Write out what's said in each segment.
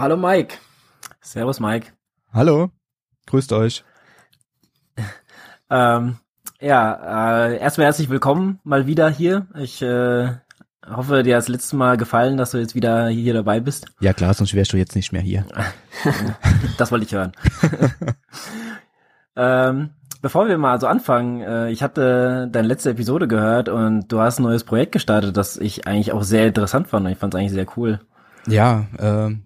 Hallo Mike. Servus Mike. Hallo, grüßt euch. Ähm, ja, äh, erstmal herzlich willkommen mal wieder hier. Ich äh, hoffe, dir hat das letzte Mal gefallen, dass du jetzt wieder hier dabei bist. Ja klar, sonst wärst du jetzt nicht mehr hier. das wollte ich hören. ähm, bevor wir mal so anfangen, äh, ich hatte deine letzte Episode gehört und du hast ein neues Projekt gestartet, das ich eigentlich auch sehr interessant fand und ich fand es eigentlich sehr cool. Ja, äh,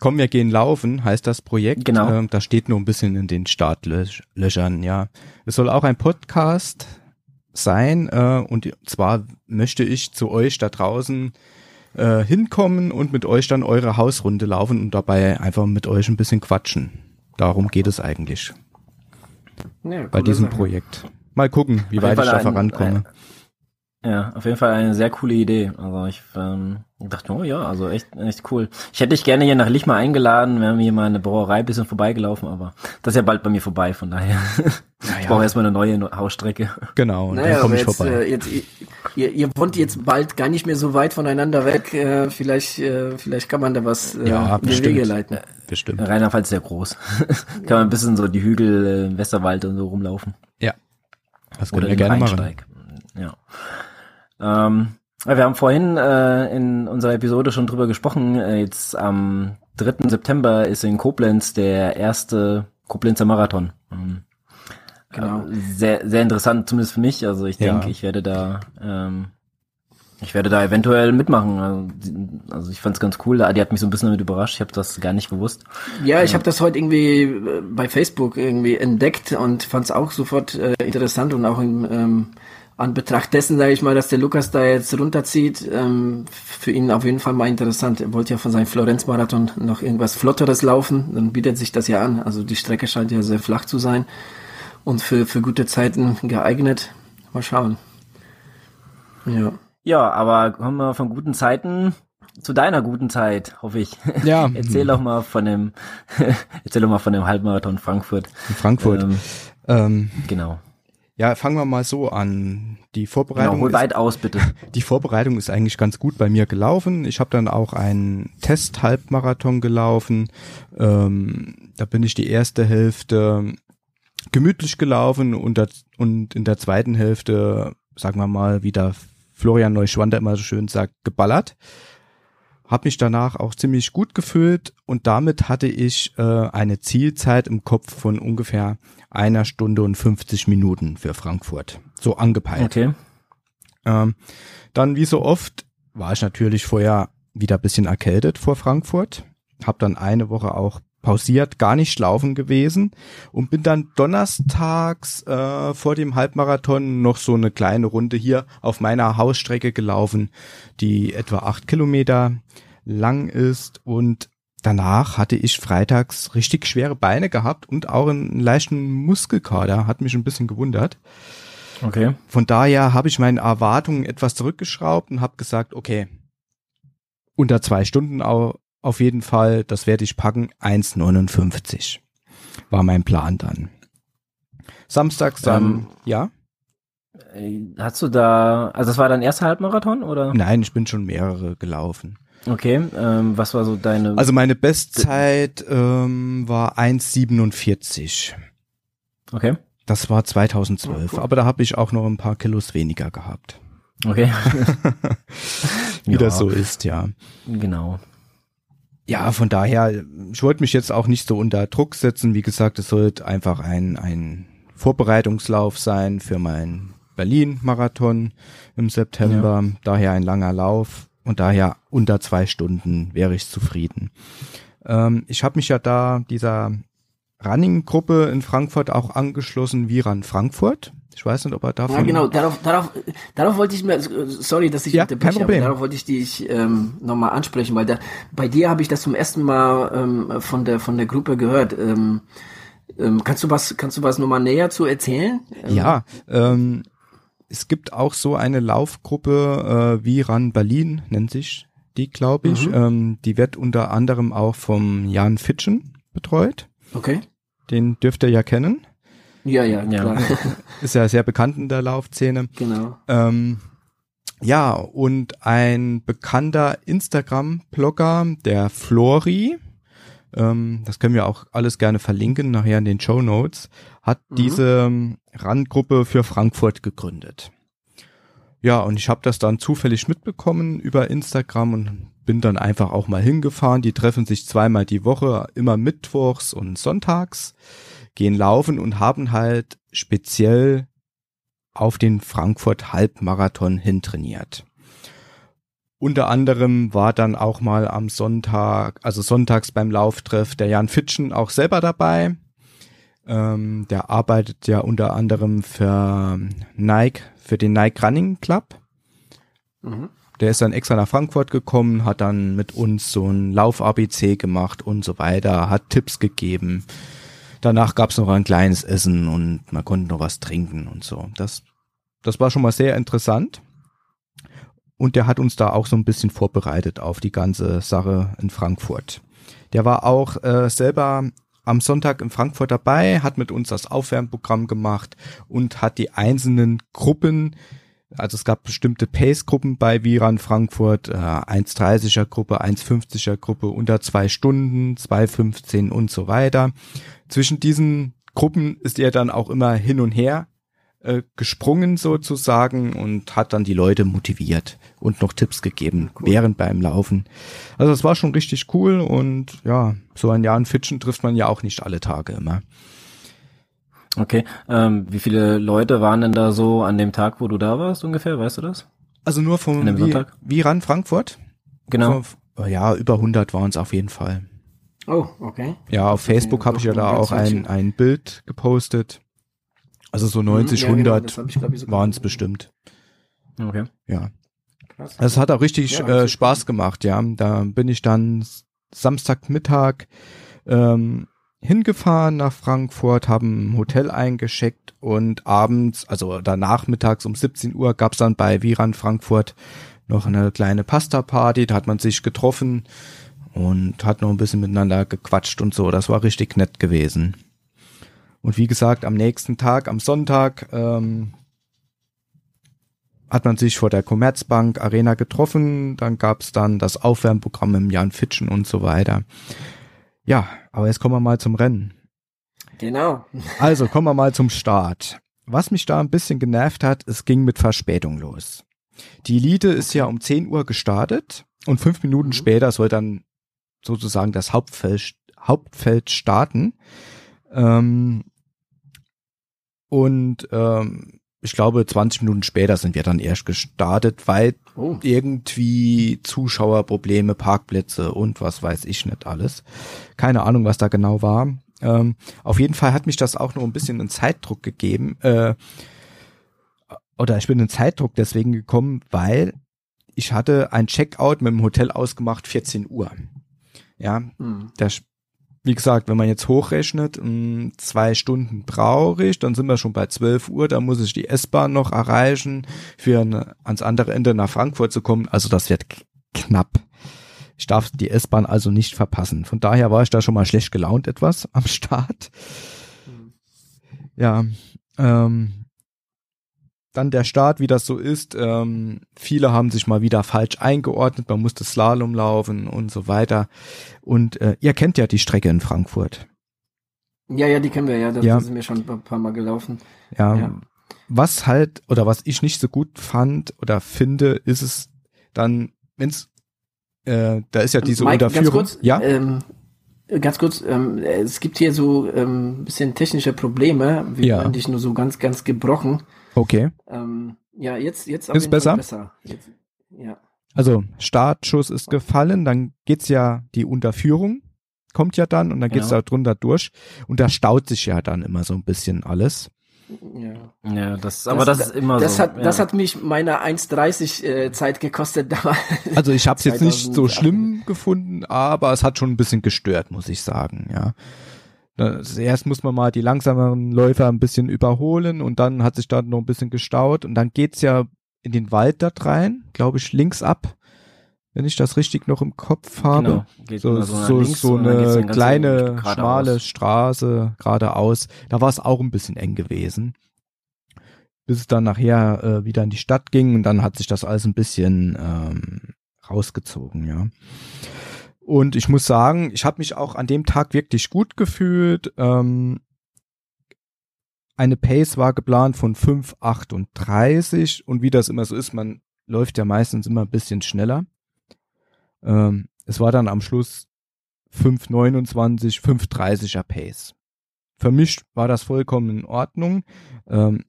Komm, wir gehen laufen, heißt das Projekt. Genau. Ähm, das steht nur ein bisschen in den Startlöchern, ja. Es soll auch ein Podcast sein äh, und zwar möchte ich zu euch da draußen äh, hinkommen und mit euch dann eure Hausrunde laufen und dabei einfach mit euch ein bisschen quatschen. Darum geht es eigentlich. Ja, bei diesem Sache. Projekt. Mal gucken, wie weit ich da vorankomme. Ja, auf jeden Fall eine sehr coole Idee. Also ich ähm, dachte, oh ja, also echt, echt cool. Ich hätte dich gerne hier nach Lichmar eingeladen, wären wir hier mal eine Brauerei ein bisschen vorbeigelaufen, aber das ist ja bald bei mir vorbei, von daher. Naja. Ich brauche erstmal eine neue Hausstrecke. Genau, und naja, dann komme ich jetzt, vorbei. Äh, jetzt, ihr, ihr wohnt jetzt bald gar nicht mehr so weit voneinander weg. Äh, vielleicht, äh, vielleicht kann man da was äh, ja, in die Wege leiten. Bestimmt. Rheinland-Pfalz ist sehr groß. kann man ein bisschen so die Hügel, äh, Westerwald und so rumlaufen. Ja. Das können Oder wir gerne machen. Ja. Ähm, wir haben vorhin äh, in unserer Episode schon drüber gesprochen. Äh, jetzt am 3. September ist in Koblenz der erste Koblenzer Marathon. Ähm, genau. Äh, sehr, sehr interessant, zumindest für mich. Also ich denke, ja. ich werde da ähm, ich werde da eventuell mitmachen. Also, also ich fand es ganz cool. Die hat mich so ein bisschen damit überrascht. Ich habe das gar nicht gewusst. Ja, ich habe das heute irgendwie äh, bei Facebook irgendwie entdeckt und fand es auch sofort äh, interessant und auch im ähm, an Betracht dessen, sage ich mal, dass der Lukas da jetzt runterzieht, ähm, für ihn auf jeden Fall mal interessant. Er wollte ja von seinem Florenz-Marathon noch irgendwas Flotteres laufen, dann bietet sich das ja an. Also die Strecke scheint ja sehr flach zu sein und für, für gute Zeiten geeignet. Mal schauen. Ja. Ja, aber kommen wir von guten Zeiten zu deiner guten Zeit, hoffe ich. Ja. erzähl doch mal von dem, erzähl doch mal von dem Halbmarathon Frankfurt. In Frankfurt. Ähm, ähm, genau. Ja, fangen wir mal so an. Die Vorbereitung. Genau, hol weit aus, bitte. Die Vorbereitung ist eigentlich ganz gut bei mir gelaufen. Ich habe dann auch einen Test-Halbmarathon gelaufen. Ähm, da bin ich die erste Hälfte gemütlich gelaufen und, das, und in der zweiten Hälfte, sagen wir mal, wie der Florian Neuschwander immer so schön sagt, geballert. Hab mich danach auch ziemlich gut gefühlt und damit hatte ich äh, eine Zielzeit im Kopf von ungefähr einer Stunde und 50 Minuten für Frankfurt. So angepeilt. Okay. Ähm, dann, wie so oft, war ich natürlich vorher wieder bisschen erkältet vor Frankfurt. Hab dann eine Woche auch pausiert, gar nicht laufen gewesen und bin dann donnerstags äh, vor dem Halbmarathon noch so eine kleine Runde hier auf meiner Hausstrecke gelaufen, die etwa acht Kilometer lang ist und danach hatte ich freitags richtig schwere Beine gehabt und auch einen leichten Muskelkater, hat mich ein bisschen gewundert. Okay. Von daher habe ich meine Erwartungen etwas zurückgeschraubt und habe gesagt, okay, unter zwei Stunden auf jeden Fall, das werde ich packen, 1,59 war mein Plan dann. Samstags dann, ähm, ja. Äh, hast du da, also das war dein erster Halbmarathon oder? Nein, ich bin schon mehrere gelaufen. Okay, ähm, was war so deine? Also meine Bestzeit ähm, war 1,47. Okay. Das war 2012, oh, cool. aber da habe ich auch noch ein paar Kilos weniger gehabt. Okay. Wie ja. das so ist, ja. Genau. Ja, von daher, ich wollte mich jetzt auch nicht so unter Druck setzen. Wie gesagt, es sollte einfach ein, ein Vorbereitungslauf sein für meinen Berlin-Marathon im September. Ja. Daher ein langer Lauf und daher unter zwei Stunden wäre ich zufrieden. Ähm, ich habe mich ja da dieser Running-Gruppe in Frankfurt auch angeschlossen, Viran Frankfurt. Ich weiß nicht, ob er davon... Ja, genau, darauf, darauf, darauf wollte ich mir, sorry, dass ich ja, kein Problem. darauf wollte ich dich ähm, nochmal ansprechen, weil da, bei dir habe ich das zum ersten Mal ähm, von der von der Gruppe gehört. Ähm, ähm, kannst du was, kannst du was nochmal näher zu erzählen? Ja, ähm, es gibt auch so eine Laufgruppe äh, wie Run Berlin, nennt sich die, glaube ich. Mhm. Ähm, die wird unter anderem auch vom Jan Fitschen betreut. Okay. Den dürft ihr ja kennen. Ja, ja, klar. Ist ja sehr bekannt in der Laufszene. Genau. Ähm, ja, und ein bekannter Instagram-Blogger, der Flori, ähm, das können wir auch alles gerne verlinken, nachher in den Show Notes, hat mhm. diese ähm, Randgruppe für Frankfurt gegründet. Ja, und ich habe das dann zufällig mitbekommen über Instagram und bin dann einfach auch mal hingefahren. Die treffen sich zweimal die Woche, immer mittwochs und sonntags, gehen laufen und haben halt speziell auf den Frankfurt Halbmarathon hintrainiert. Unter anderem war dann auch mal am Sonntag, also sonntags beim Lauftreff der Jan Fitschen auch selber dabei. Ähm, der arbeitet ja unter anderem für Nike, für den Nike Running Club. Mhm. Der ist dann extra nach Frankfurt gekommen, hat dann mit uns so ein Lauf-ABC gemacht und so weiter, hat Tipps gegeben. Danach gab's noch ein kleines Essen und man konnte noch was trinken und so. Das, das war schon mal sehr interessant. Und der hat uns da auch so ein bisschen vorbereitet auf die ganze Sache in Frankfurt. Der war auch äh, selber am Sonntag in Frankfurt dabei, hat mit uns das Aufwärmprogramm gemacht und hat die einzelnen Gruppen, also es gab bestimmte Pace-Gruppen bei Viran Frankfurt, äh, 1,30er Gruppe, 1,50er Gruppe, unter zwei Stunden, 2,15 und so weiter. Zwischen diesen Gruppen ist er dann auch immer hin und her äh, gesprungen sozusagen und hat dann die Leute motiviert und noch Tipps gegeben cool. während beim Laufen. Also das war schon richtig cool und ja, so ein Jahr in Fitschen trifft man ja auch nicht alle Tage immer. Okay, ähm, wie viele Leute waren denn da so an dem Tag, wo du da warst ungefähr, weißt du das? Also nur vom wie, wie ran Frankfurt? Genau. So, ja, über 100 waren es auf jeden Fall. Oh, okay. Ja, auf Facebook habe ich ja da auch ein, ein Bild gepostet. Also so 90, hm, ja, 100 genau, so waren es bestimmt. Okay. Ja. Krass. Es hat auch richtig ja, äh, Spaß gemacht, ja. Da bin ich dann Samstagmittag ähm, hingefahren nach Frankfurt, haben ein Hotel eingeschickt und abends, also danach mittags um 17 Uhr gab's dann bei Viran Frankfurt noch eine kleine Pasta-Party, da hat man sich getroffen und hat noch ein bisschen miteinander gequatscht und so. Das war richtig nett gewesen. Und wie gesagt, am nächsten Tag, am Sonntag, ähm, hat man sich vor der Commerzbank Arena getroffen. Dann gab's dann das Aufwärmprogramm im Jan Fitschen und so weiter. Ja, aber jetzt kommen wir mal zum Rennen. Genau. Also kommen wir mal zum Start. Was mich da ein bisschen genervt hat, es ging mit Verspätung los. Die Elite ist ja um 10 Uhr gestartet und fünf Minuten mhm. später soll dann sozusagen das Hauptfeld, Hauptfeld starten. Ähm, und ähm, ich glaube, 20 Minuten später sind wir dann erst gestartet, weil oh. irgendwie Zuschauerprobleme, Parkplätze und was weiß ich nicht alles. Keine Ahnung, was da genau war. Ähm, auf jeden Fall hat mich das auch noch ein bisschen in Zeitdruck gegeben. Äh, oder ich bin in Zeitdruck deswegen gekommen, weil ich hatte ein Checkout mit dem Hotel ausgemacht, 14 Uhr. Ja, hm. der wie gesagt, wenn man jetzt hochrechnet, hm, zwei Stunden brauche ich, dann sind wir schon bei 12 Uhr, da muss ich die S-Bahn noch erreichen, für eine, ans andere Ende nach Frankfurt zu kommen. Also das wird knapp. Ich darf die S-Bahn also nicht verpassen. Von daher war ich da schon mal schlecht gelaunt etwas am Start. Mhm. Ja, ähm, dann der Start, wie das so ist. Ähm, viele haben sich mal wieder falsch eingeordnet, man musste Slalom laufen und so weiter. Und äh, ihr kennt ja die Strecke in Frankfurt. Ja, ja, die kennen wir ja. Da ja. sind wir schon ein paar Mal gelaufen. Ja, ja. Was halt, oder was ich nicht so gut fand oder finde, ist es dann, wenn's, äh, da ist ja diese Mike, Unterführung. Ganz kurz, ja. Ähm, ganz kurz, ähm, es gibt hier so ähm, bisschen technische Probleme. Wir ja. dich nur so ganz, ganz gebrochen. Okay. Ähm, ja, jetzt, jetzt ist besser. besser. Jetzt, ja. Also Startschuss ist gefallen, dann geht's ja die Unterführung, kommt ja dann und dann geht's genau. da drunter durch und da staut sich ja dann immer so ein bisschen alles. Ja, ja das, aber das, das ist immer das so. Hat, ja. Das hat mich meine 1,30 äh, Zeit gekostet damals. Also ich habe es jetzt nicht so schlimm gefunden, aber es hat schon ein bisschen gestört, muss ich sagen, ja. Erst muss man mal die langsameren Läufer ein bisschen überholen und dann hat sich da noch ein bisschen gestaut und dann geht's ja in den Wald da rein, glaube ich, links ab, wenn ich das richtig noch im Kopf habe. Genau, so, so, so eine kleine, schmale Straße geradeaus. Da war es auch ein bisschen eng gewesen. Bis es dann nachher äh, wieder in die Stadt ging und dann hat sich das alles ein bisschen ähm, rausgezogen, ja. Und ich muss sagen, ich habe mich auch an dem Tag wirklich gut gefühlt. Ähm, eine Pace war geplant von 5,38 und wie das immer so ist, man läuft ja meistens immer ein bisschen schneller. Ähm, es war dann am Schluss 5,29, 5,30er Pace. Für mich war das vollkommen in Ordnung. Ähm,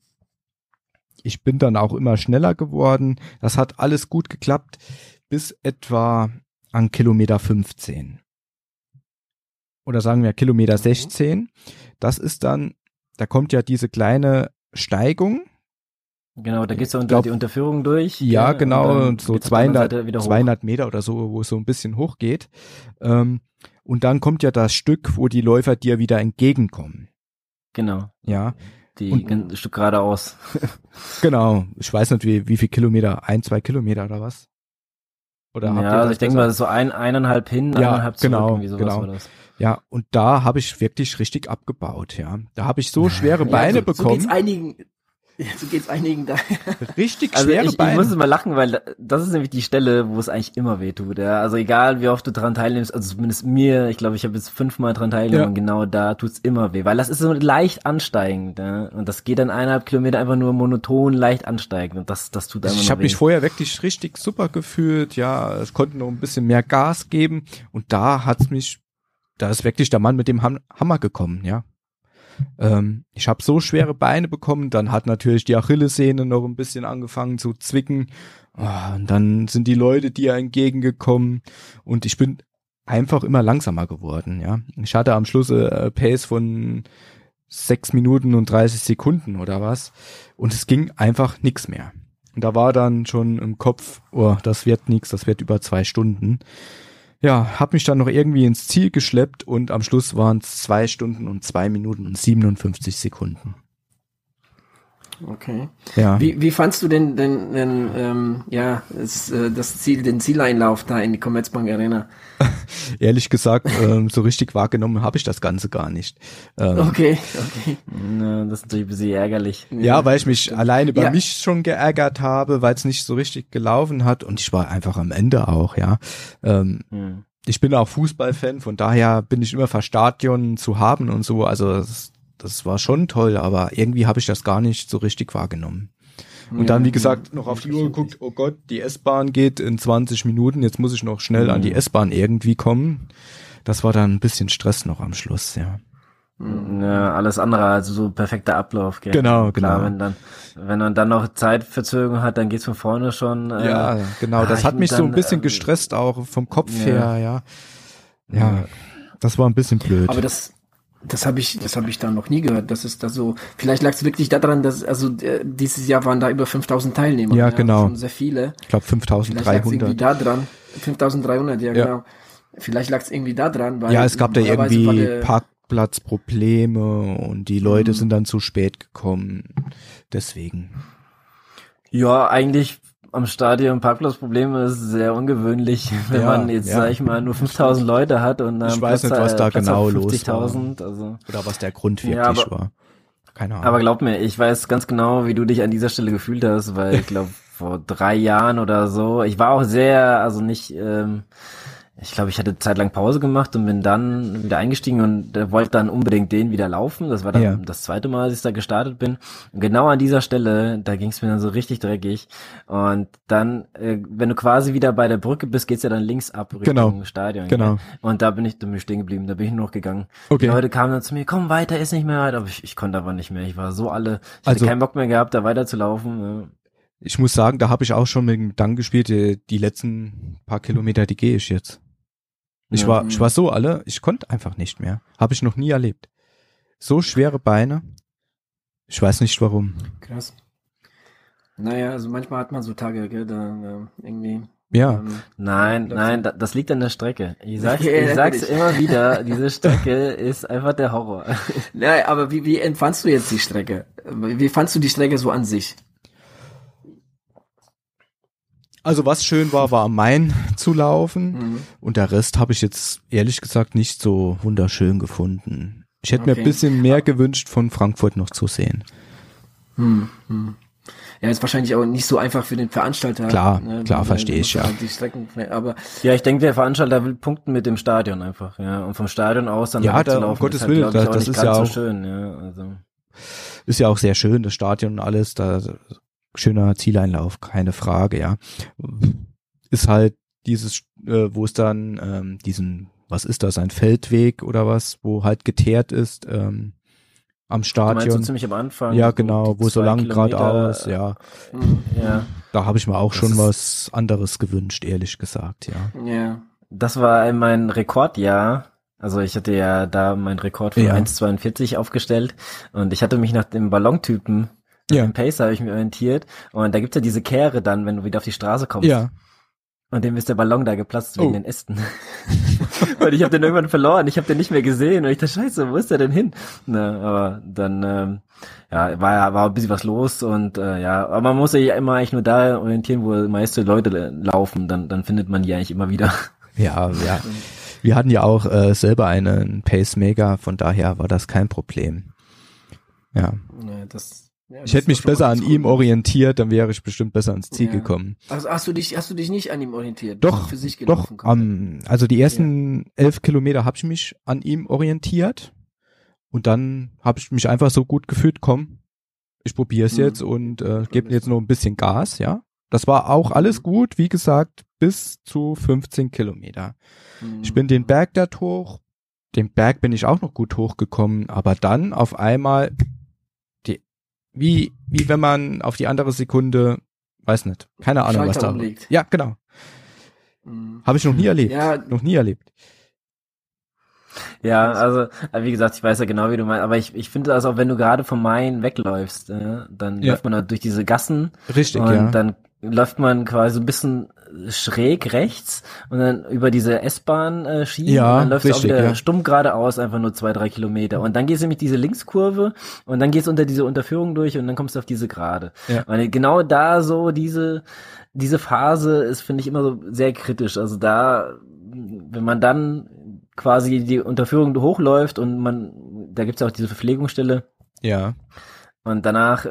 ich bin dann auch immer schneller geworden. Das hat alles gut geklappt bis etwa an Kilometer 15. Oder sagen wir Kilometer 16. Das ist dann, da kommt ja diese kleine Steigung. Genau, da geht's ja unter glaub, die Unterführung durch. Ja, gell? genau, so geht's auf der anderen 200, Seite wieder hoch. 200 Meter oder so, wo es so ein bisschen hoch geht. Ähm, und dann kommt ja das Stück, wo die Läufer dir wieder entgegenkommen. Genau, Ja, die Und- ein Stück geradeaus. genau. Ich weiß nicht, wie, wie viel Kilometer, ein, zwei Kilometer oder was? Oder habt ihr ja, also ich denke mal, so ein, eineinhalb hin, Ja, eineinhalb zurück, genau, irgendwie sowas genau. war das. Ja, und da habe ich wirklich richtig abgebaut, ja. Da habe ich so schwere Beine so, So bekommen, geht's einigen, ja, so geht's einigen da. richtig Also schwere ich, ich Beine. muss immer lachen, weil da- das ist nämlich die Stelle, wo es eigentlich immer weh tut. Ja? Also egal, wie oft du dran teilnimmst, also zumindest mir, ich glaube, ich habe jetzt fünfmal dran teilgenommen Ja. und genau da tut's immer weh, weil das ist so leicht ansteigend. Ja? Und das geht dann eineinhalb Kilometer einfach nur monoton leicht ansteigend und das, das tut einfach ich habe mich vorher wirklich richtig super gefühlt, ja, es konnte noch ein bisschen mehr Gas geben und da hat's mich, da ist wirklich der Mann mit dem Ham Hammer gekommen, ja. Ähm, ich habe so schwere Beine bekommen, dann hat natürlich die Achillessehne noch ein bisschen angefangen zu zwicken Ah, und dann sind die Leute dir entgegengekommen und ich bin einfach immer langsamer geworden, ja. Ich hatte am Schluss äh, Pace von sechs Minuten und 30 Sekunden oder was und es ging einfach nix mehr. Und da war dann schon im Kopf, oh, das wird nix, das wird über zwei Stunden. Ja, hab mich dann noch irgendwie ins Ziel geschleppt und am Schluss waren es zwei Stunden und zwei Minuten und 57 Sekunden. Okay. Ja, Wie, wie fandst du denn, denn, denn ähm, ja, das, äh, das Ziel, den Zieleinlauf da in die Commerzbank Arena? ehrlich gesagt, ähm, so richtig wahrgenommen habe ich das Ganze gar nicht. Ähm, Okay, okay. Ja, das ist natürlich ein bisschen ärgerlich. Ja, weil ich mich alleine über Ja. mich schon geärgert habe, weil es nicht so richtig gelaufen hat und ich war einfach am Ende auch, ja. Ähm, Hm. ich bin auch Fußballfan, von daher bin ich immer für Stadion zu haben und so. Also das, das war schon toll, aber irgendwie habe ich das gar nicht so richtig wahrgenommen. Und dann, wie gesagt, noch auf die Uhr geguckt, oh Gott, die S-Bahn geht in 20 Minuten, jetzt muss ich noch schnell an die S-Bahn irgendwie kommen. Das war dann ein bisschen Stress noch am Schluss, ja. Ja, alles andere, also so perfekter Ablauf. Gell? Genau, Klar, genau. wenn dann, wenn man dann noch Zeitverzögerung hat, dann geht's von vorne schon. Äh, Ja, genau, ah, das ich hat mich so ein dann, bisschen ähm, gestresst, auch vom Kopf ja. her, ja. Ja, das war ein bisschen blöd. Aber das, das habe ich, das habe ich da noch nie gehört. Das ist da so. Vielleicht lag es wirklich daran, dass also äh, dieses Jahr waren da über 5000 Teilnehmer. Ja, genau. Schon sehr viele. ich glaube Vielleicht lag es irgendwie 5300. da dran. 5300, ja, Ja. genau. Vielleicht lag es irgendwie da dran, weil Ja, es gab da irgendwie Parkplatzprobleme und die Leute sind dann zu spät gekommen. Deswegen. Ja, eigentlich am Stadion Parkplatzprobleme ist sehr ungewöhnlich, wenn Ja, man jetzt, ja. sag ich mal, nur 5000 Leute hat und dann Ich weiß nicht, was da genau los war. 50.000, also. Oder was der Grund wirklich Ja, aber- war. Keine Ahnung. Aber glaub mir, ich weiß ganz genau, wie du dich an dieser Stelle gefühlt hast, weil ich glaube, vor drei Jahren oder so, ich war auch sehr, also nicht, ähm, ich glaube, ich hatte zeitlang Pause gemacht und bin dann wieder eingestiegen und äh, wollte dann unbedingt den wieder laufen. Das war dann Ja. das zweite Mal, dass ich da gestartet bin. Und genau an dieser Stelle, da ging es mir dann so richtig dreckig. Und dann, äh, wenn du quasi wieder bei der Brücke bist, geht's ja dann links ab Richtung Genau. Stadion. Genau. Gell? Und da bin ich, da bin ich stehen geblieben, da bin ich nur noch gegangen. Okay. Die Leute kamen dann zu mir, komm weiter, ist nicht mehr weit, aber ich, ich konnte aber nicht mehr. Ich war so alle, ich Also- hatte keinen Bock mehr gehabt, da weiterzulaufen. Ja. ich muss sagen, da habe ich auch schon mit dem Gedanken gespielt, die, die letzten paar Kilometer, die gehe ich jetzt. Ich Ja. war, ich war so alle, ich konnte einfach nicht mehr. Habe ich noch nie erlebt. So schwere Beine. Ich weiß nicht warum. Krass. Naja, also manchmal hat man so Tage, gell, da äh, irgendwie. Ja. Ähm, Nein, nein, da, das liegt an der Strecke. Ich sag's, ich sag's immer wieder, diese Strecke ist einfach der Horror. ja, aber wie, wie empfandst du jetzt die Strecke? Wie fandst du die Strecke so an sich? Also was schön war, war am Main zu laufen. Mhm. Und der Rest habe ich jetzt ehrlich gesagt nicht so wunderschön gefunden. Ich hätte mir Okay. ein bisschen mehr gewünscht, von Frankfurt noch zu sehen. Hm, hm. Ja, ist wahrscheinlich auch nicht so einfach für den Veranstalter. Klar, ne, klar, verstehe ich, ja. Aber ja, ich denke, der Veranstalter will punkten mit dem Stadion einfach, ja. Und vom Stadion aus dann ja, da, um Gottes Willen, halt, das, das ist ja auch so schön, ja. Also. Ist ja auch sehr schön, das Stadion und alles, da schöner Zieleinlauf, keine Frage, ja. Ist halt dieses, äh, wo es dann ähm, diesen, was ist das, ein Feldweg oder was, wo halt geteert ist, ähm, am Stadion. Du ziemlich am Anfang. Ja, genau, wo so lang geradeaus, ja. ja. Da habe ich mir auch das schon was anderes gewünscht, ehrlich gesagt, ja. Ja. Das war mein Rekordjahr. Also ich hatte ja da meinen Rekord von ja. 1,42 aufgestellt und ich hatte mich nach dem Ballontypen, ja. dem Pacer habe ich mich orientiert und da gibt's ja diese Kehre dann, wenn du wieder auf die Straße kommst. Ja. Und dem ist der Ballon da geplatzt wegen oh. den Ästen. und ich habe den irgendwann verloren, ich habe den nicht mehr gesehen und ich dachte, scheiße, wo ist der denn hin? Na, aber dann ähm, ja, war ja war ein bisschen was los und äh, ja, aber man muss sich ja immer eigentlich nur da orientieren, wo meiste Leute laufen, dann dann findet man die eigentlich immer wieder. Ja, ja. Wir hatten ja auch äh, selber einen Pacemaker, von daher war das kein Problem. Ja. ja das ja, ich hätte mich besser an ihm orientiert, dann wäre ich bestimmt besser ans Ziel ja. gekommen. Also hast du dich, hast du dich nicht an ihm orientiert? Doch, für sich doch. Um, also die ersten ja. elf Kilometer habe ich mich an ihm orientiert und dann habe ich mich einfach so gut gefühlt, komm, ich probiere es mhm. jetzt und äh, gebe jetzt noch ein bisschen Gas, ja. Das war auch mhm. alles gut, wie gesagt, bis zu 15 Kilometer. Mhm. Ich bin den Berg dort hoch, den Berg bin ich auch noch gut hochgekommen, aber dann auf einmal wie, wie wenn man auf die andere Sekunde, weiß nicht, keine Ahnung, was da umlegt. Ja, genau. Mhm. Habe ich noch nie erlebt. Ja. Noch nie erlebt. Ja, also wie gesagt, ich weiß ja genau, wie du meinst, aber ich, ich finde das auch, wenn du gerade vom Main wegläufst, äh, dann ja. läuft man halt durch diese Gassen Richtig, und ja. dann läuft man quasi ein bisschen schräg rechts und dann über diese S-Bahn äh, ja, und dann läufst richtig, du auch wieder ja. stumm geradeaus einfach nur zwei, drei Kilometer und dann gehst du nämlich diese Linkskurve und dann gehst du unter diese Unterführung durch und dann kommst du auf diese Gerade. Ja. Und genau da so diese diese Phase ist finde ich immer so sehr kritisch. Also da wenn man dann quasi die Unterführung hochläuft und man da gibt's ja auch diese Verpflegungsstelle. Ja. Und danach, äh,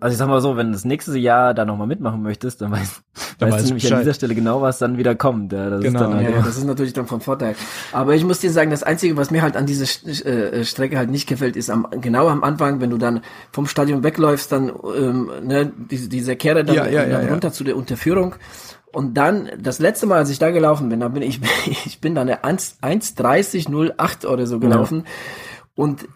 also ich sag mal so, wenn du das nächste Jahr da nochmal mitmachen möchtest, dann weißt, dann weißt weiß du nämlich Bescheid. an dieser Stelle genau, was dann wieder kommt. Ja, das genau, ist dann halt ja, das ist natürlich dann vom Vorteil. Aber ich muss dir sagen, das Einzige, was mir halt an dieser äh, Strecke halt nicht gefällt, ist am, genau am Anfang, wenn du dann vom Stadion wegläufst, dann ähm, ne, diese, diese Kehre dann, ja, ja, dann runter zu der Unterführung. Und dann, das letzte Mal, als ich da gelaufen bin, da bin ich, ich bin dann eine 1.30.08 oder so gelaufen. Und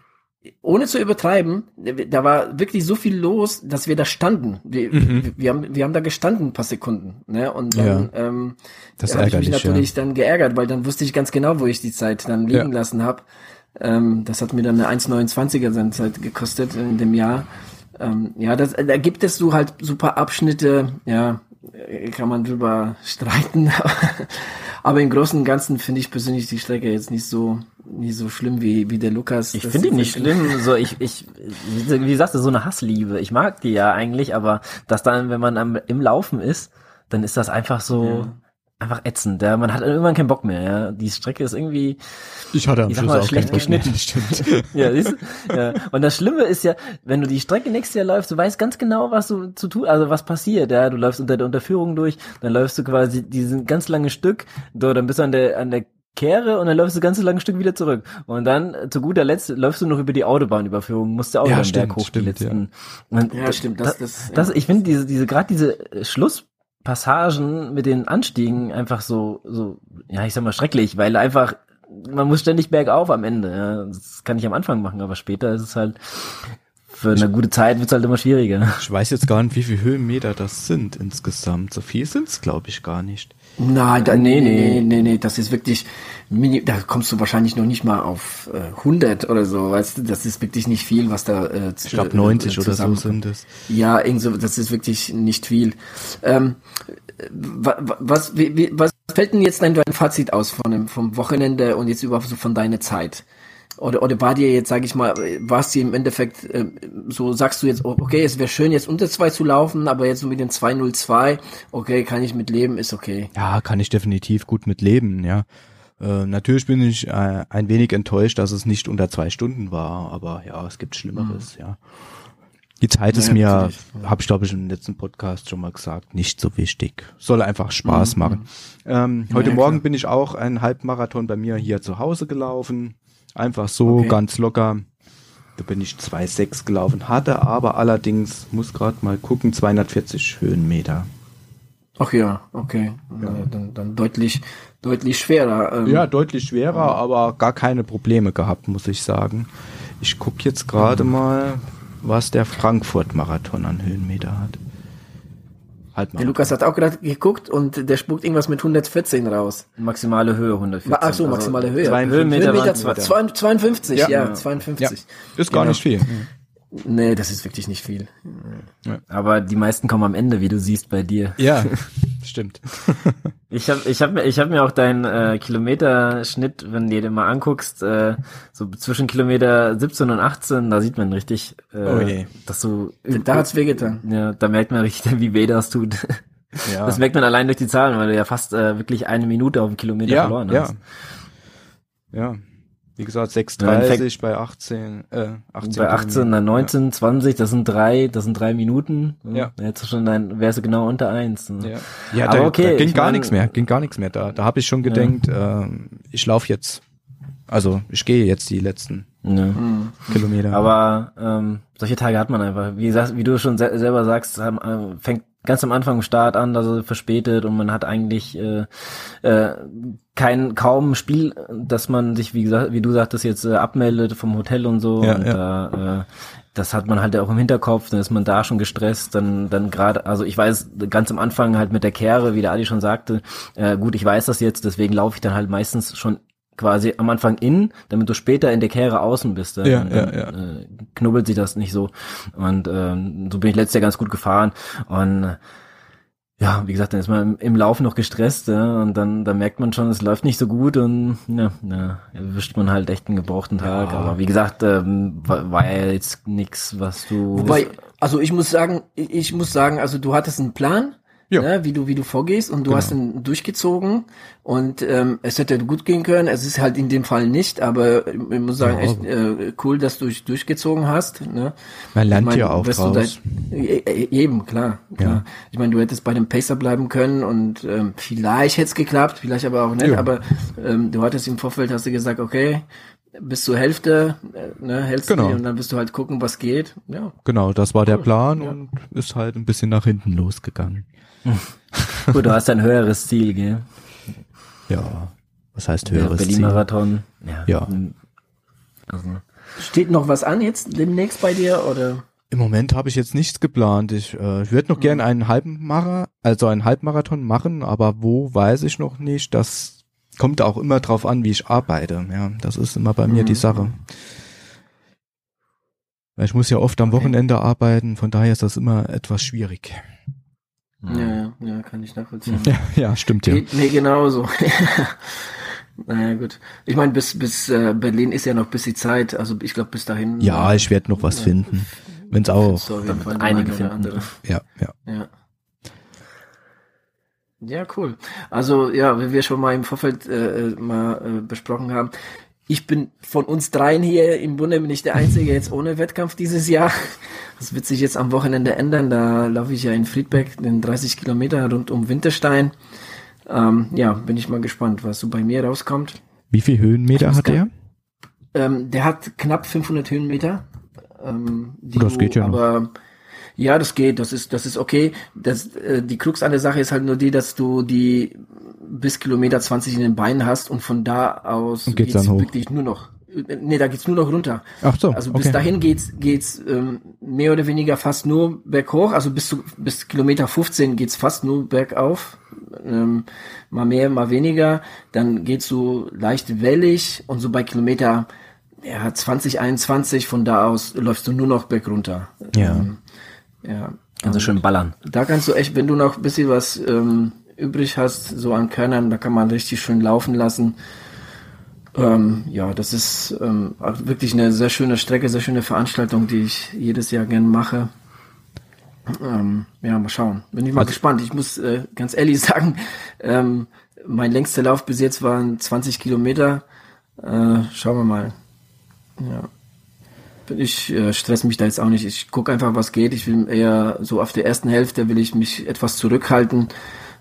ohne zu übertreiben, da war wirklich so viel los, dass wir da standen. Wir, mhm. wir, haben, wir haben da gestanden ein paar Sekunden. Ne? Und dann ja. ähm, das habe ich mich natürlich ja. dann geärgert, weil dann wusste ich ganz genau, wo ich die Zeit dann liegen ja. lassen habe. Ähm, das hat mir dann eine 1,29er Sendezeit gekostet in dem Jahr. Ähm, ja, das, da gibt es so halt super Abschnitte, ja, kann man drüber streiten. Aber im Großen und Ganzen finde ich persönlich die Strecke jetzt nicht so nicht so schlimm wie wie der Lukas. Ich finde ihn nicht schlimm. So ich ich wie sagst du so eine Hassliebe. Ich mag die ja eigentlich, aber dass dann wenn man am, im Laufen ist, dann ist das einfach so. Ja einfach ätzend. Ja. Man hat irgendwann keinen Bock mehr. Ja. Die Strecke ist irgendwie ich hatte am ich Schluss mal, auch schlecht geschnitten. Stimmt. ja, siehst du? ja. Und das Schlimme ist ja, wenn du die Strecke nächstes Jahr läufst, du weißt ganz genau, was du zu tun, also was passiert. Ja. Du läufst unter der Unterführung durch, dann läufst du quasi diesen ganz lange Stück, so, dann bist du an der an der Kehre und dann läufst du ganz lange Stück wieder zurück. Und dann zu guter Letzt läufst du noch über die Autobahnüberführung, musst du auch ja, den Berg hoch stimmt, die letzten. Ja, und ja stimmt. Das, das, das, das ich finde diese, diese gerade diese Schluss Passagen mit den Anstiegen einfach so, so, ja, ich sag mal schrecklich, weil einfach, man muss ständig bergauf am Ende. Ja. Das kann ich am Anfang machen, aber später ist es halt, für eine gute Zeit wird es halt immer schwieriger. Ich weiß jetzt gar nicht, wie viele Höhenmeter das sind insgesamt. So viel sind es, glaube ich, gar nicht. Nein, da, nee, nee, nee, nee, das ist wirklich, mini, da kommst du wahrscheinlich noch nicht mal auf äh, 100 oder so, weißt du, das ist wirklich nicht viel, was da äh, Ich glaube 90 äh, oder so sind es. Ja, irgend so, das ist wirklich nicht viel. Ähm, was, wie, was fällt denn jetzt dein, dein Fazit aus von dem, vom Wochenende und jetzt überhaupt so von deiner Zeit? Oder, oder war dir jetzt, sag ich mal, war es dir im Endeffekt äh, so, sagst du jetzt, okay, es wäre schön, jetzt unter zwei zu laufen, aber jetzt so mit den 202, okay, kann ich mit leben, ist okay. Ja, kann ich definitiv gut mit leben, ja. Äh, natürlich bin ich äh, ein wenig enttäuscht, dass es nicht unter zwei Stunden war, aber ja, es gibt Schlimmeres, mhm. ja. Die Zeit ist Ja, mir, habe ich glaube ich im letzten Podcast schon mal gesagt, nicht so wichtig. Soll einfach Spaß Mhm. machen. Ähm, heute Ja, Morgen klar. bin ich auch einen Halbmarathon bei mir hier zu Hause gelaufen. Einfach so, Okay. ganz locker. Da bin ich 2,6 gelaufen, hatte aber allerdings, muss gerade mal gucken, 240 Höhenmeter. Ach ja, okay. Ja. Dann, dann deutlich, deutlich schwerer. Ähm, Ja, deutlich schwerer, aber gar keine Probleme gehabt, muss ich sagen. Ich gucke jetzt gerade mal, was der Frankfurt-Marathon an Höhenmeter hat. Der Halbmarathon. Lukas hat auch gerade geguckt und der spuckt irgendwas mit 114 raus. Maximale Höhe 114. Ach so, maximale Höhe. 52 Höhenmeter Höhenmeter waren zwei- zwei- zwei- 52, ja, Ja. 52. Ja, ist gar Genau. nicht viel. Nee, das ist wirklich nicht viel. Aber die meisten kommen am Ende, wie du siehst bei dir. Ja, stimmt. Ich habe ich hab mir, ich hab mir auch deinen äh, Kilometerschnitt, wenn du dir den mal anguckst, äh, so zwischen Kilometer 17 und 18, da sieht man richtig, äh, Oh je. dass du, Da hat's wehgetan. ja, da merkt man richtig, wie weh das tut. Ja. Das merkt man allein durch die Zahlen, weil du ja fast äh, wirklich eine Minute auf dem Kilometer ja, verloren ja. hast. Ja. Wie gesagt, Ja, 6,30 bei 18, äh, 18. Bei 18, dann 19, 20, das sind drei, das sind drei Minuten. Ja. Du schon dein, wärst du genau unter eins. Ja, ja Aber da, okay, da ging gar mein- nichts mehr, ging gar nichts mehr da. Da habe ich schon gedenkt, ähm, ich laufe jetzt. Also ich gehe jetzt die letzten Ja. Kilometer. Aber ähm, solche Tage hat man einfach. Wie, wie du schon se selber sagst, haben, äh, fängt ganz am Anfang im Start an, er verspätet und man hat eigentlich äh, äh, kein kaum Spiel, dass man sich, wie gesagt, wie du sagtest, jetzt äh, abmeldet vom Hotel und so. Ja, und ja. da, äh, das hat man halt auch im Hinterkopf, dann ist man da schon gestresst, dann dann gerade, also ich weiß ganz am Anfang halt mit der Kehre, wie der Adi schon sagte, äh, gut, ich weiß das jetzt, deswegen laufe ich dann halt meistens schon quasi am Anfang innen, damit du später in der Kehre außen bist. Ja, dann, ja, dann, ja. Äh, knubbelt sich das nicht so. Und ähm, so bin ich letztes Jahr ganz gut gefahren. Und äh, ja, wie gesagt, dann ist man im, Lauf noch gestresst ja, und dann, dann merkt man schon, es läuft nicht so gut und ja, ja erwischt man halt echt einen gebrauchten Tag. Aber wie gesagt, ähm, war, war ja jetzt nix, was du. Wobei, also ich muss sagen, ich muss sagen, also du hattest einen Plan, Ja. ne, wie du wie du vorgehst und du hast ihn durchgezogen und ähm, es hätte gut gehen können. Es ist halt in dem Fall nicht, aber ich muss sagen, Ja. echt äh, cool, dass du dich durchgezogen hast. Ne? Man lernt Ich mein, ja auch draus. da- e- e- eben, klar. klar. Ja. Ich meine, du hättest bei dem Pacer bleiben können und ähm, vielleicht hätte es geklappt, vielleicht aber auch nicht. Ja. Aber ähm, du hattest im Vorfeld, hast du gesagt, okay, bis zur Hälfte, äh, ne, hältst Genau. du und dann wirst du halt gucken, was geht. Ja, Genau, das war der Plan und ist halt ein bisschen nach hinten losgegangen. Gut, du hast ein höheres Ziel, gell? Ja, was heißt höheres Ziel? Berlin-Marathon. Ja. Ja. Also, Steht noch was an jetzt demnächst bei dir oder? Im Moment habe ich jetzt nichts geplant. Ich, äh, ich würde noch gern einen halben Mara, also einen Halbmarathon machen, aber wo weiß ich noch nicht. Das kommt auch immer drauf an, wie ich arbeite. Ja, das ist immer bei mir die Sache. Weil ich muss ja oft am Wochenende arbeiten, von daher ist das immer etwas schwierig. Ja, ja, ja, kann ich nachvollziehen. Ja, ja stimmt ja. Geht mir genauso. naja, gut. Ich meine, bis, bis äh, Berlin ist ja noch bis die Zeit, also ich glaube bis dahin. Ja, ich werde noch was finden. Wenn's auch. So, einige finden. andere. Ja, ja. Ja. Ja, cool. Also ja, wie wir schon mal im Vorfeld äh, äh, mal äh, besprochen haben, ich bin von uns dreien hier im Bunde bin ich der Einzige jetzt ohne Wettkampf dieses Jahr. Das wird sich jetzt am Wochenende ändern. Da laufe ich ja in Friedberg den 30 Kilometer rund um Winterstein. Ähm, ja, bin ich mal gespannt, was so bei mir rauskommt. Wie viel Höhenmeter hat er? Ähm, der hat knapp 500 Höhenmeter. Ähm, das geht ja noch. Ja, das geht, das ist, das ist okay. Das, äh, die Krux an der Sache ist halt nur die, dass du die bis Kilometer 20 in den Beinen hast und von da aus Und geht's dann hoch? wirklich nur noch. äh, Nee, da geht's nur noch runter. Ach so, Also bis okay. dahin geht's geht's ähm, mehr oder weniger fast nur berghoch. Also bis zu bis Kilometer 15 geht's fast nur bergauf. Ähm, mal mehr, mal weniger. Dann geht's so leicht wellig und so bei Kilometer ja, 20, 21 von da aus läufst du nur noch bergunter. Ja. Ähm, ja. Kannst du schön ballern. Da kannst du echt, wenn du noch ein bisschen was ähm, übrig hast, so an Körnern, da kann man richtig schön laufen lassen. Ähm, ja, das ist ähm, wirklich eine sehr schöne Strecke, sehr schöne Veranstaltung, die ich jedes Jahr gern mache. Ähm, ja, mal schauen. Bin ich mal gespannt. Ich muss äh, ganz ehrlich sagen, ähm, mein längster Lauf bis jetzt waren 20 Kilometer. Äh, schauen wir mal. Ja. Ich äh, stress mich da jetzt auch nicht. Ich gucke einfach, was geht. Ich will eher so auf der ersten Hälfte will ich mich etwas zurückhalten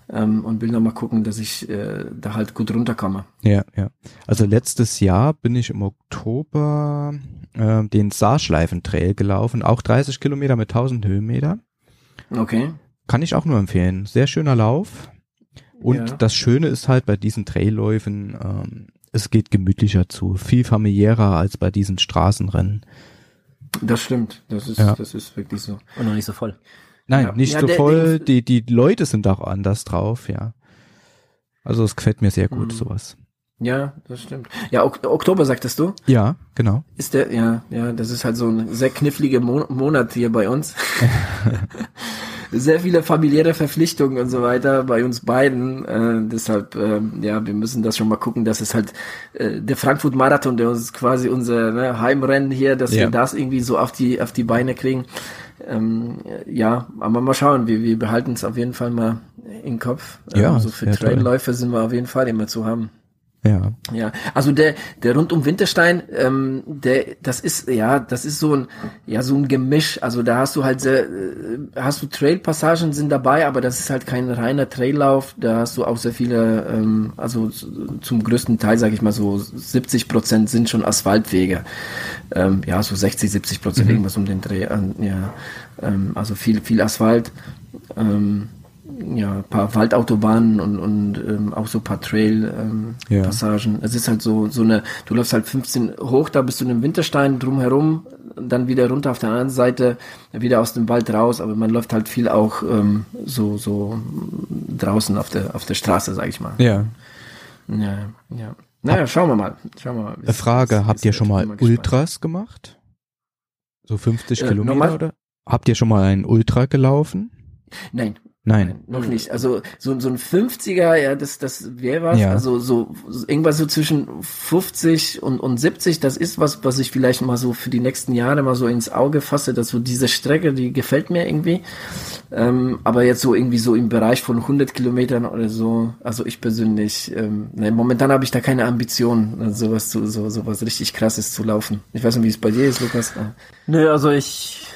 ähm, und will nochmal gucken, dass ich äh, da halt gut runterkomme. Ja, ja. Also letztes Jahr bin ich im Oktober äh, den Saarschleifen-Trail gelaufen, auch 30 Kilometer mit 1000 Höhenmeter. Okay. Kann ich auch nur empfehlen. Sehr schöner Lauf. Und Ja. das Schöne ist halt bei diesen Trailläufen, ähm, es geht gemütlicher zu, viel familiärer als bei diesen Straßenrennen. Das stimmt. Das ist, Ja. das ist wirklich so. Und noch nicht so voll. Nein, Ja. nicht Ja, so der- voll, der- die, die Leute sind auch anders drauf, ja. Also es gefällt mir sehr gut, Mhm. sowas. Ja, das stimmt. Ja, ok Oktober sagtest du? Ja, genau. Ist der, ja, ja, das ist halt so ein sehr kniffliger Mon Monat hier bei uns. sehr viele familiäre Verpflichtungen und so weiter bei uns beiden. Äh, deshalb, ähm, ja, wir müssen das schon mal gucken, dass es halt äh, der Frankfurt Marathon, der ist quasi unser ne, Heimrennen hier, dass Ja. wir das irgendwie so auf die auf die Beine kriegen. Ähm, ja, aber mal schauen, wir, wir behalten es auf jeden Fall mal im Kopf. Ja, Ähm, so für. Trailläufe sind wir auf jeden Fall immer zu haben. Ja. Ja, also der der rund um Winterstein, ähm, der das ist ja das ist so ein ja so ein Gemisch. Also da hast du halt sehr, äh, hast du Trailpassagen sind dabei, aber das ist halt kein reiner Traillauf. Da hast du auch sehr viele, ähm, also zum größten Teil sage ich mal so 70 Prozent sind schon Asphaltwege. Ähm, ja, so 60, 70 Prozent irgendwas um den Dreh. Ähm, ja, ähm, also viel viel Asphalt. Ähm, ja, ein paar Waldautobahnen und, und ähm, auch so ein paar Trail-Passagen. Ja. Ähm, Passagen. Es ist halt so, so eine, du läufst halt 15 hoch, da bist du in einem Winterstein drumherum, dann wieder runter auf der anderen Seite, wieder aus dem Wald raus, aber man läuft halt viel auch ähm, so, so draußen auf der, auf der Straße, sag ich mal. Ja. Ja, ja. Naja, schauen wir mal. Schauen wir mal. Eine Frage, habt ihr schon mal. Ultras gemacht? So 50 Äh, Kilometer oder? Habt ihr schon mal einen Ultra gelaufen? Nein, Nein. Noch nicht. Also so, so ein 50er, ja, das, das wäre was. Ja. Also so, so irgendwas so zwischen 50 und, und 70, das ist was, was ich vielleicht mal so für die nächsten Jahre mal so ins Auge fasse, dass so diese Strecke, die gefällt mir irgendwie. Ähm, aber jetzt so irgendwie so im Bereich von 100 Kilometern oder so, also ich persönlich, ähm, ne, momentan habe ich da keine Ambition, sowas zu, so, sowas richtig krasses zu laufen. Ich weiß nicht, wie es bei dir ist, Lukas. Nö, also ich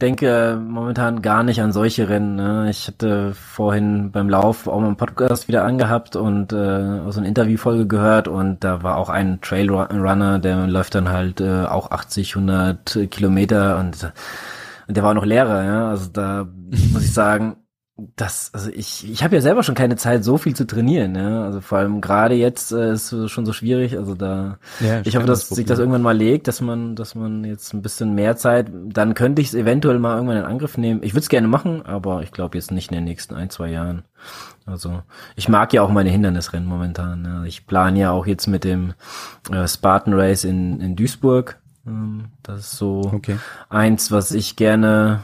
denke momentan gar nicht an solche Rennen. Ne? Ich hatte vorhin beim Lauf auch mal einen Podcast wieder angehabt und äh, aus einer Interviewfolge gehört und da war auch ein Trailrunner, der läuft dann halt äh, auch 80, 100 Kilometer und, und der war noch Lehrer. Ja? Also da muss ich sagen, das, also ich, ich habe ja selber schon keine Zeit, so viel zu trainieren. Ja? Also vor allem gerade jetzt äh, ist es schon so schwierig. Also da, Ja, ich hoffe, dass das sich das irgendwann mal legt, dass man, dass man jetzt ein bisschen mehr Zeit, dann könnte ich es eventuell mal irgendwann in Angriff nehmen. Ich würde es gerne machen, aber ich glaube jetzt nicht in den nächsten ein, zwei Jahren. Also ich mag ja auch meine Hindernisrennen momentan. Ja. Ich plane ja auch jetzt mit dem äh, Spartan Race in, in Duisburg. Ähm, Das ist so Okay. eins, was ich gerne,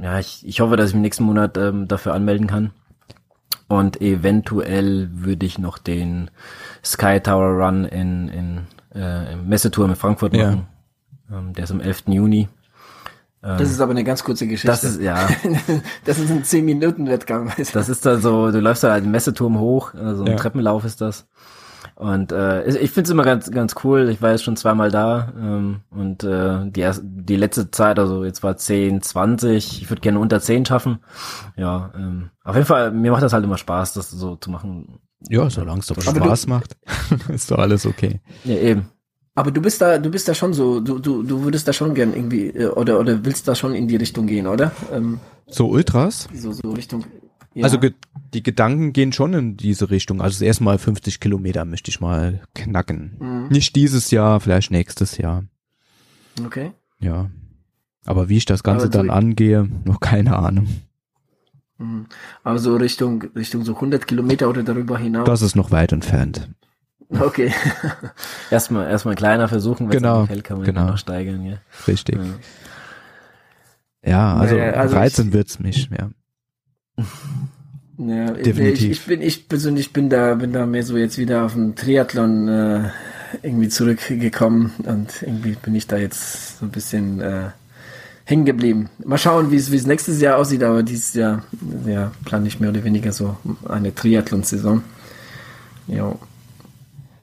ja, ich, ich hoffe, dass ich im nächsten Monat ähm, dafür anmelden kann. Und eventuell würde ich noch den Sky Tower Run in, in äh, im Messeturm in Frankfurt Ja. machen. Ähm, der ist am 11. Juni. Das ist aber eine ganz kurze Geschichte. Das ist, ja, das ist ein 10-Minuten-Wettkampf. das ist da so, du läufst da halt den Messeturm hoch, also ein Ja. Treppenlauf ist das. Und äh, ich- finde es immer ganz ganz cool. Ich war jetzt schon zweimal da ähm, und äh, die erste, die letzte Zeit, also jetzt war 10, 20. Ich würde gerne unter 10 schaffen. Ja, ähm, auf jeden Fall mir macht das halt immer Spaß, das so zu machen. Ja, solange es doch Aber Spaß macht, ist doch alles okay. Ja, eben. Aber du bist da, du bist da schon so, du, du, du würdest da schon gern irgendwie, äh, oder, oder willst da schon in die Richtung gehen, oder? Ähm, So Ultras? so, so Richtung. Ja. Also ge die Gedanken gehen schon in diese Richtung. Also erstmal 50 Kilometer möchte ich mal knacken. Mhm. Nicht dieses Jahr, vielleicht nächstes Jahr. Okay. Ja. Aber wie ich das Ganze Aber so- dann angehe, noch keine Ahnung. Mhm. Aber so Richtung, Richtung so 100 Kilometer oder darüber hinaus. Das ist noch weit entfernt. Okay. Erstmal erstmal kleiner versuchen, wenn es Genau, gefällt, kann man genau. noch steigern. Ja. Richtig. Ja. Ja, also, Naja, also reizen ich- wird's mich, ja. Ja, Definitiv. Ich, ich bin, ich persönlich bin da, bin da mehr so jetzt wieder auf den Triathlon äh, irgendwie zurückgekommen und irgendwie bin ich da jetzt so ein bisschen äh, hängen geblieben. Mal schauen, wie es wie es nächstes Jahr aussieht, aber dieses Jahr ja, plane ich mehr oder weniger so eine Triathlon-Saison. Ja.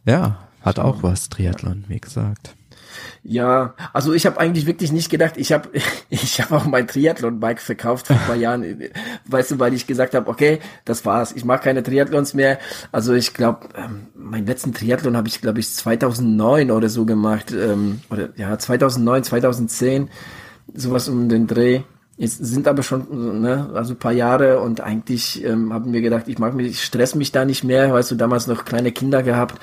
Ja, hat auch was, Triathlon, wie gesagt. Ja, also ich habe eigentlich wirklich nicht gedacht, ich habe ich hab auch mein Triathlon-Bike verkauft vor ein paar Jahren, weißt du, weil ich gesagt habe, okay, das war's, ich mache keine Triathlons mehr. Also ich glaube, ähm, meinen letzten Triathlon habe ich, glaube ich, 2009 oder so gemacht, ähm, oder ja, 2009, 2010, sowas um den Dreh. Es sind aber schon, ne, also ein paar Jahre und eigentlich ähm, haben wir gedacht, ich mag mich, ich stress mich da nicht mehr, weißt du, damals noch kleine Kinder gehabt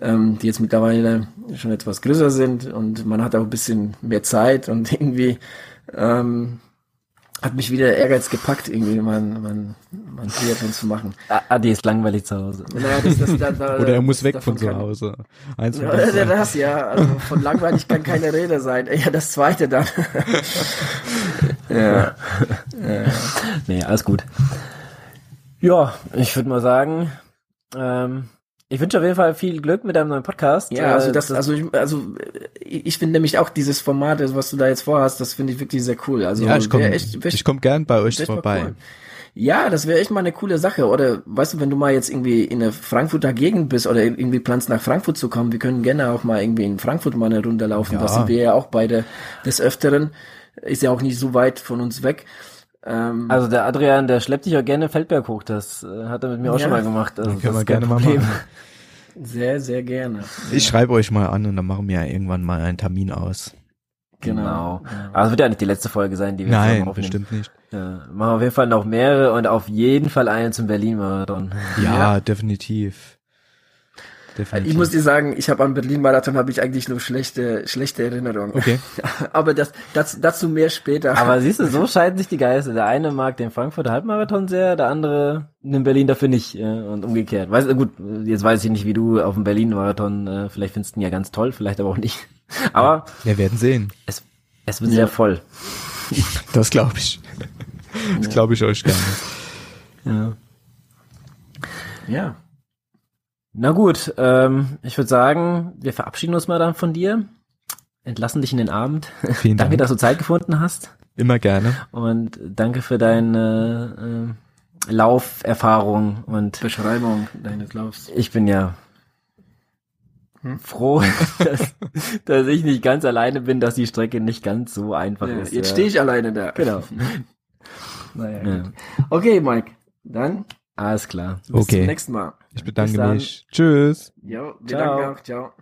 ähm, die jetzt mittlerweile schon etwas größer sind und man hat auch ein bisschen mehr Zeit und irgendwie ähm, hat mich wieder Ehrgeiz gepackt, irgendwie mein, mein, mein Triathlon zu machen. Adi ist langweilig zu Hause. Naja, das, das, da, da, Oder er muss weg von zu Hause. Eins von ja, das, ja. Also von langweilig kann keine Rede sein. Ja, das zweite dann. ja. ja. Nee, alles gut. Ja, ich würde mal sagen, ähm, ich wünsche auf jeden Fall viel Glück mit deinem neuen Podcast. Ja, also äh, das, also ich, also ich finde nämlich auch dieses Format, was du da jetzt vorhast, das finde ich wirklich sehr cool. Also ja, ich komme ich komm gern bei euch vorbei. Cool. Ja, das wäre echt mal eine coole Sache. Oder weißt du, wenn du mal jetzt irgendwie in der Frankfurter Gegend bist oder irgendwie planst nach Frankfurt zu kommen, wir können gerne auch mal irgendwie in Frankfurt mal eine Runde laufen. Ja. Das sind wir ja auch beide des Öfteren. Ist ja auch nicht so weit von uns weg. Ähm, also der Adrian, der schleppt dich auch gerne Feldberg hoch. Das äh, hat er mit mir auch ja, schon mal gemacht. Also können wir gerne mal machen. Sehr, sehr gerne. Ich ja. schreibe euch mal an und dann machen wir irgendwann mal einen Termin aus. Genau. genau. Aber es wird ja nicht die letzte Folge sein, die wir Nein, aufnehmen. bestimmt nicht. Ja, machen wir auf jeden Fall noch mehrere und auf jeden Fall eine zum Berlin-Marathon. Ja, ja, definitiv. Definitiv. Ich muss dir sagen, ich habe am Berlin-Marathon habe ich eigentlich nur schlechte, schlechte Erinnerungen. Okay. Aber das, das, dazu mehr später. Aber siehst du, so scheiden sich die Geister. Der eine mag den Frankfurter Halbmarathon sehr, der andere den Berlin dafür nicht und umgekehrt. Weiß, gut, jetzt weiß ich nicht, wie du auf dem Berlin-Marathon, äh, vielleicht findest du ihn ja ganz toll, vielleicht aber auch nicht. Aber wir werden sehen. Es, es wird ja. sehr voll. Das glaube ich. Das glaube ich euch gerne. Ja. Ja. Na gut, ähm, ich würde sagen, wir verabschieden uns mal dann von dir, entlassen dich in den Abend. Vielen danke, Dank. dass du Zeit gefunden hast. Immer gerne. Und danke für deine äh, Lauferfahrung und Beschreibung deines Laufs. Ich bin ja hm? froh, dass, dass ich nicht ganz alleine bin, dass die Strecke nicht ganz so einfach ja, ist. Jetzt stehe ich alleine da. Genau. naja, ja. Okay, Mike, dann alles klar. Bis okay. zum nächsten Mal. Ich bedanke mich. Tschüss. Ja, wir danken auch. Ciao.